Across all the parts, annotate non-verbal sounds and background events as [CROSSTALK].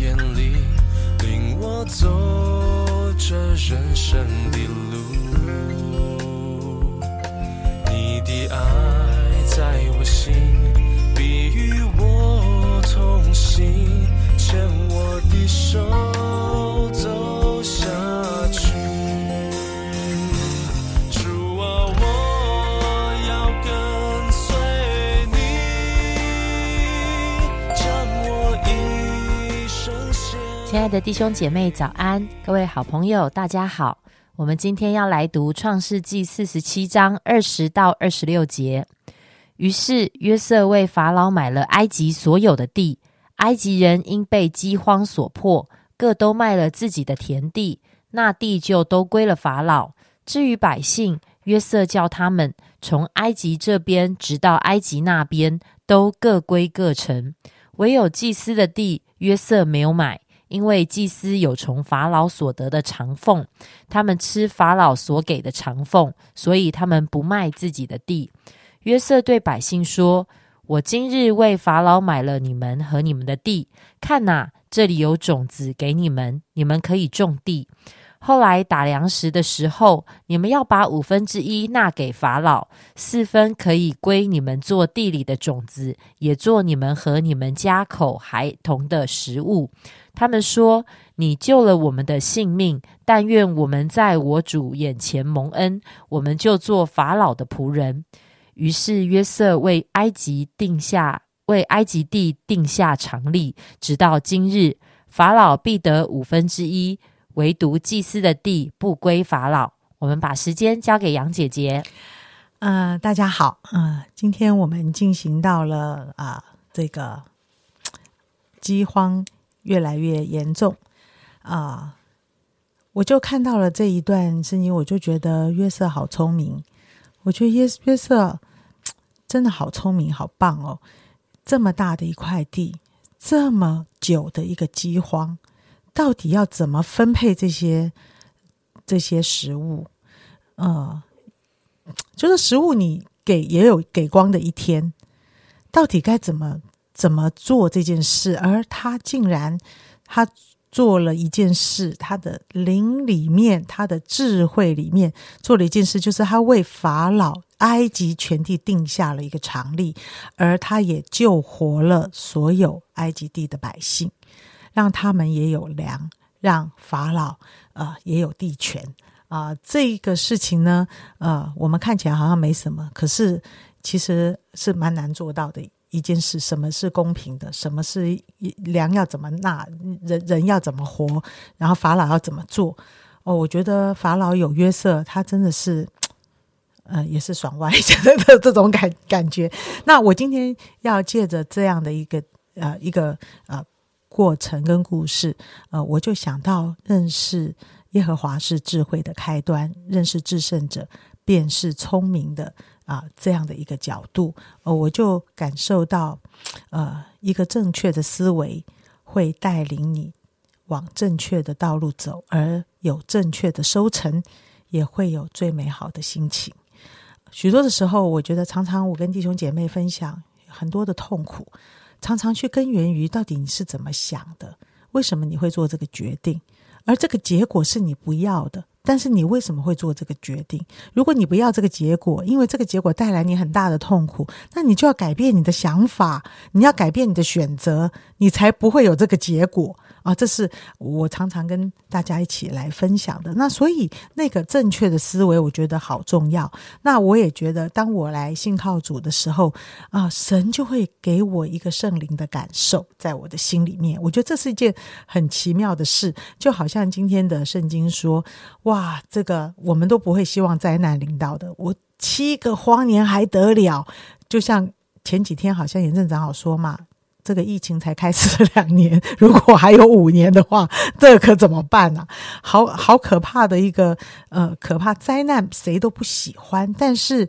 眼里，领我走这人生的路。你的爱在我心，必与我同行，的弟兄姐妹，早安！各位好朋友，大家好。我们今天要来读创世纪四十七章二十到二十六节。于是约瑟为法老买了埃及所有的地，埃及人因被饥荒所迫，各都卖了自己的田地，那地就都归了法老。至于百姓，约瑟叫他们从埃及这边直到埃及那边，都各归各城。唯有祭司的地，约瑟没有买。因为祭司有从法老所得的长俸，他们吃法老所给的长俸，所以他们不卖自己的地。约瑟对百姓说：“我今日为法老买了你们和你们的地，看哪，这里有种子给你们，你们可以种地。后来打粮食的时候，你们要把五分之一纳给法老，四分可以归你们做地里的种子，也做你们和你们家口孩童的食物。”他们说：“你救了我们的性命，但愿我们在我主眼前蒙恩，我们就做法老的仆人。”于是约瑟为埃及定下，为埃及地定下常例，直到今日，法老必得五分之一，唯独祭司的地不归法老。我们把时间交给杨姐姐。呃，大家好，呃，今天我们进行到了啊、这个饥荒越来越严重啊、我就看到了这一段声音，我就觉得约瑟好聪明，我觉得约约瑟真的好聪明，好棒哦！这么大的一块地，这么久的一个饥荒，到底要怎么分配这些这些食物？呃，就是食物你给也有给光的一天，到底该怎么怎么做这件事？而他竟然他做了一件事，他的灵里面，他的智慧里面做了一件事，就是他为法老埃及全地定下了一个常例，而他也救活了所有埃及地的百姓，让他们也有粮，让法老呃也有地权。啊、这个事情呢，呃，我们看起来好像没什么，可是其实是蛮难做到的一件事。什么是公平的？什么是粮要怎么纳？人人要怎么活？然后法老要怎么做？哦，我觉得法老有约瑟，他真的是，呃，也是爽歪的 [LAUGHS] 这种感感觉。那我今天要借着这样的一个呃一个呃过程跟故事，呃，我就想到认识。耶和华是智慧的开端，认识至圣者便是聪明的啊！这样的一个角度，呃，我就感受到，呃，一个正确的思维会带领你往正确的道路走，而有正确的收成，也会有最美好的心情。许多的时候，我觉得常常我跟弟兄姐妹分享很多的痛苦，常常去根源于到底你是怎么想的，为什么你会做这个决定。而这个结果是你不要的，但是你为什么会做这个决定？如果你不要这个结果，因为这个结果带来你很大的痛苦，那你就要改变你的想法，你要改变你的选择，你才不会有这个结果啊！这是我常常跟大家一起来分享的。那所以那个正确的思维，我觉得好重要。那我也觉得，当我来信靠主的时候啊，神就会给我一个圣灵的感受，在我的心里面。我觉得这是一件很奇妙的事，就好像今天的圣经说：“哇，啊这个我们都不会希望灾难临到的。我七个荒年还得了？就像前几天好像严正长好说嘛。”这个疫情才开始两年，如果还有五年的话，这可怎么办呢、啊？好好可怕的一个呃可怕灾难，谁都不喜欢。但是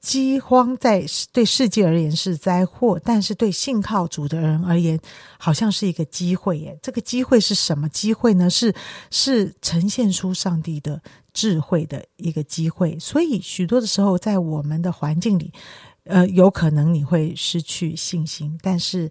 饥荒在对世界而言是灾祸，但是对信靠主的人而言，好像是一个机会耶。这个机会是什么机会呢？是是呈现出上帝的智慧的一个机会。所以许多的时候，在我们的环境里，呃，有可能你会失去信心，但是。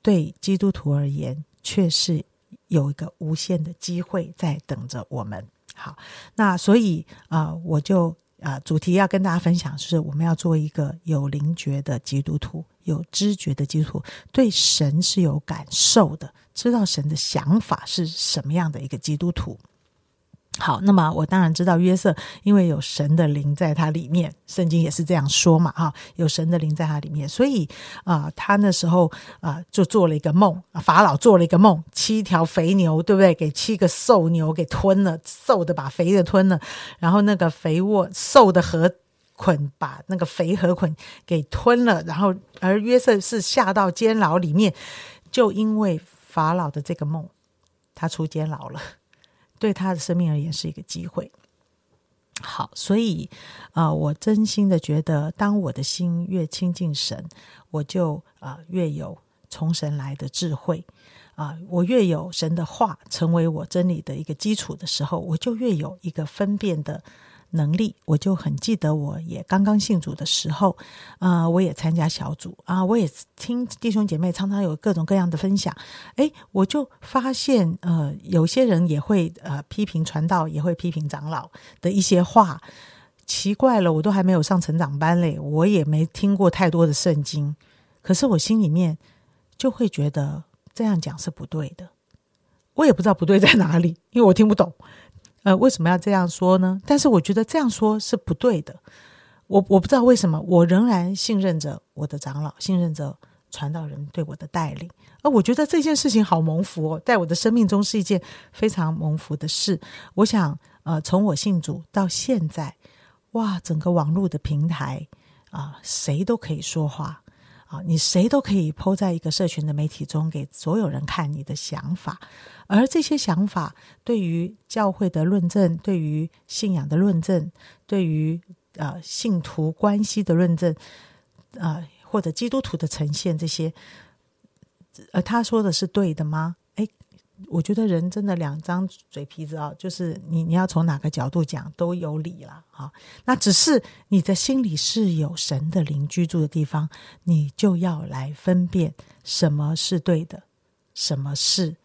对基督徒而言，却是有一个无限的机会在等着我们。好，那所以啊、我就啊、主题要跟大家分享，是我们要做一个有灵觉的基督徒，有知觉的基督徒，对神是有感受的，知道神的想法是什么样的一个基督徒。好，那么我当然知道约瑟，因为有神的灵在他里面，圣经也是这样说嘛，哈，有神的灵在他里面，所以啊、他那时候啊、就做了一个梦，法老做了一个梦，七条肥牛，对不对？给七个瘦牛给吞了，瘦的把肥的吞了，然后那个肥沃瘦的河捆把那个肥河捆给吞了，然后而约瑟是下到监牢里面，就因为法老的这个梦，他出监牢了。对他的生命而言是一个机会。好，所以啊，我真心的觉得，当我的心越亲近神，我就啊、越有从神来的智慧啊、我越有神的话成为我真理的一个基础的时候，我就越有一个分辨的能力。我就很记得，我也刚刚信主的时候，啊，我也参加小组啊，我也听弟兄姐妹常常有各种各样的分享，诶，我就发现，呃，有些人也会呃批评传道，也会批评长老的一些话。奇怪了，我都还没有上成长班嘞，我也没听过太多的圣经，可是我心里面就会觉得这样讲是不对的。我也不知道不对在哪里，因为我听不懂。呃，为什么要这样说呢？但是我觉得这样说是不对的。我我不知道为什么，我仍然信任着我的长老，信任着传道人对我的带领。而我觉得这件事情好蒙福哦，在我的生命中是一件非常蒙福的事。我想，呃，从我信主到现在，哇，整个网络的平台啊、谁都可以说话啊，你谁都可以抛在一个社群的媒体中，给所有人看你的想法。而这些想法对于教会的论证，对于信仰的论证，对于呃信徒关系的论证，呃或者基督徒的呈现，这些，呃，他说的是对的吗？我觉得人真的两张嘴皮子啊，就是你你要从哪个角度讲都有理了啊。那只是你的心里是有神的灵居住的地方，你就要来分辨什么是对的，什么是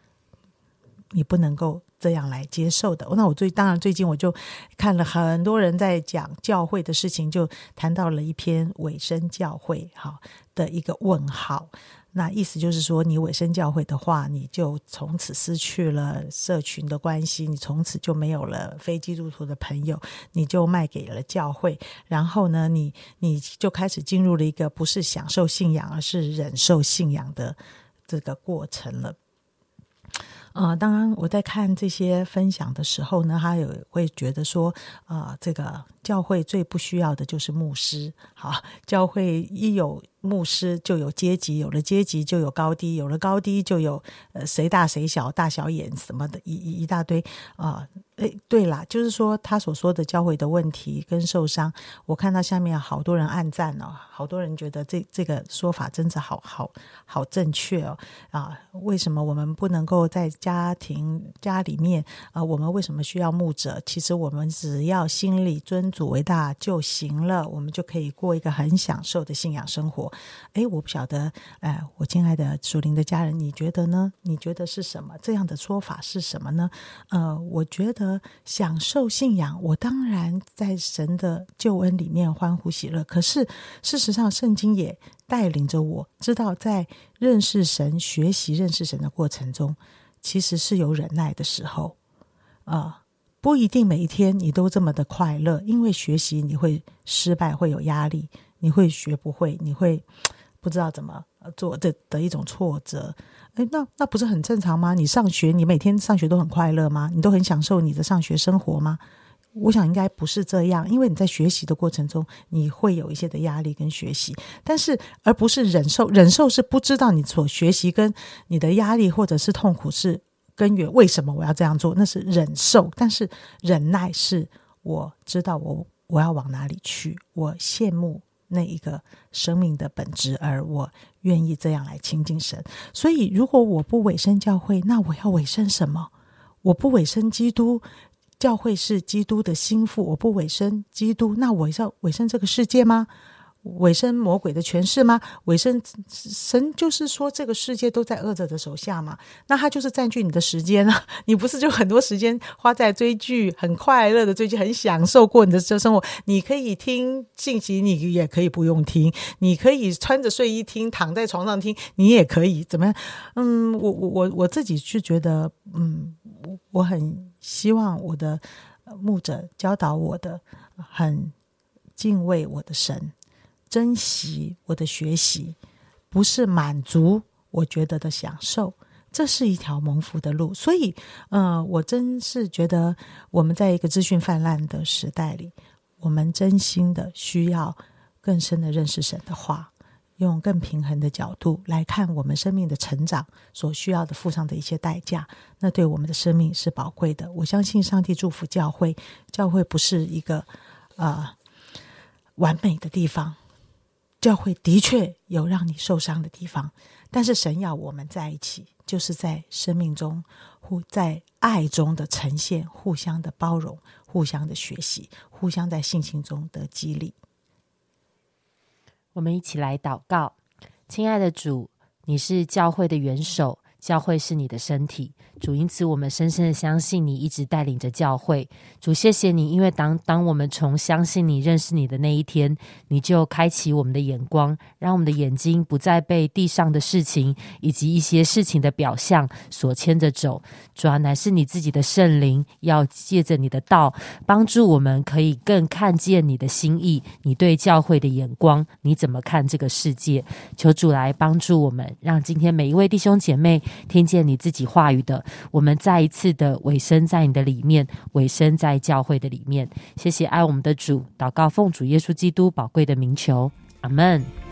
你不能够这样来接受的。那我最当然最近我就看了很多人在讲教会的事情，就谈到了一篇尾声教会哈的一个问号。那意思就是说，你委身教会的话，你就从此失去了社群的关系，你从此就没有了非基督徒的朋友，你就卖给了教会。然后呢，你你就开始进入了一个不是享受信仰，而是忍受信仰的这个过程了。呃，当然我在看这些分享的时候呢，他有会觉得说，呃，这个教会最不需要的就是牧师。好，教会一有牧师就有阶级，有了阶级就有高低，有了高低就有呃谁大谁小、大小眼什么的，一一一大堆啊。诶，对啦，就是说他所说的教会的问题跟受伤，我看到下面好多人暗赞哦，好多人觉得这这个说法真的好好好正确哦啊！为什么我们不能够在家庭家里面啊？我们为什么需要牧者？其实我们只要心里尊主为大就行了，我们就可以过一个很享受的信仰生活。诶，我不晓得，哎、我亲爱的属灵的家人，你觉得呢？你觉得是什么？这样的说法是什么呢？呃，我觉得享受信仰，我当然在神的救恩里面欢呼喜乐。可是事实上，圣经也带领着我知道，在认识神、学习认识神的过程中，其实是有忍耐的时候啊。不一定每一天你都这么的快乐，因为学习你会失败，会有压力，你会学不会，你会不知道怎么做的的一种挫折。哎，那那不是很正常吗？你上学，你每天上学都很快乐吗？你都很享受你的上学生活吗？我想应该不是这样，因为你在学习的过程中，你会有一些的压力跟学习，但是而不是忍受。忍受是不知道你所学习跟你的压力或者是痛苦是根源，为什么我要这样做？那是忍受，但是忍耐是我知道我我要往哪里去，我羡慕那一个生命的本质，而我愿意这样来亲近神。所以，如果我不委身教会，那我要委身什么？我不委身基督，教会是基督的心腹，我不委身基督，那我要委身这个世界吗？尾声魔鬼的诠释吗？尾声神就是说这个世界都在恶者的手下嘛，那他就是占据你的时间啊！[LAUGHS] 你不是就很多时间花在追剧，很快乐的追剧，很享受过你的这生活。你可以听信息，你也可以不用听，你可以穿着睡衣听，躺在床上听，你也可以怎么样？嗯，我我我我自己是觉得，嗯，我我很希望我的牧者教导我的，很敬畏我的神。珍惜我的学习，不是满足我觉得的享受，这是一条蒙福的路。所以，呃，我真是觉得我们在一个资讯泛滥的时代里，我们真心的需要更深的认识神的话，用更平衡的角度来看我们生命的成长所需要的付上的一些代价，那对我们的生命是宝贵的。我相信上帝祝福教会，教会不是一个啊完美的地方。教会的确有让你受伤的地方，但是神要我们在一起，就是在生命中互在爱中的呈现，互相的包容，互相的学习，互相在信心中的激励。我们一起来祷告，亲爱的主，你是教会的元首。教会是你的身体，主，因此我们深深的相信你一直带领着教会。主，谢谢你，因为当当我们从相信你、认识你的那一天，你就开启我们的眼光，让我们的眼睛不再被地上的事情以及一些事情的表象所牵着走。主要乃是你自己的圣灵，要借着你的道，帮助我们可以更看见你的心意，你对教会的眼光，你怎么看这个世界？求主来帮助我们，让今天每一位弟兄姐妹。听见你自己话语的，我们再一次的委身在你的里面，委身在教会的里面。谢谢爱我们的主，祷告奉主耶稣基督宝贵的名求，阿门。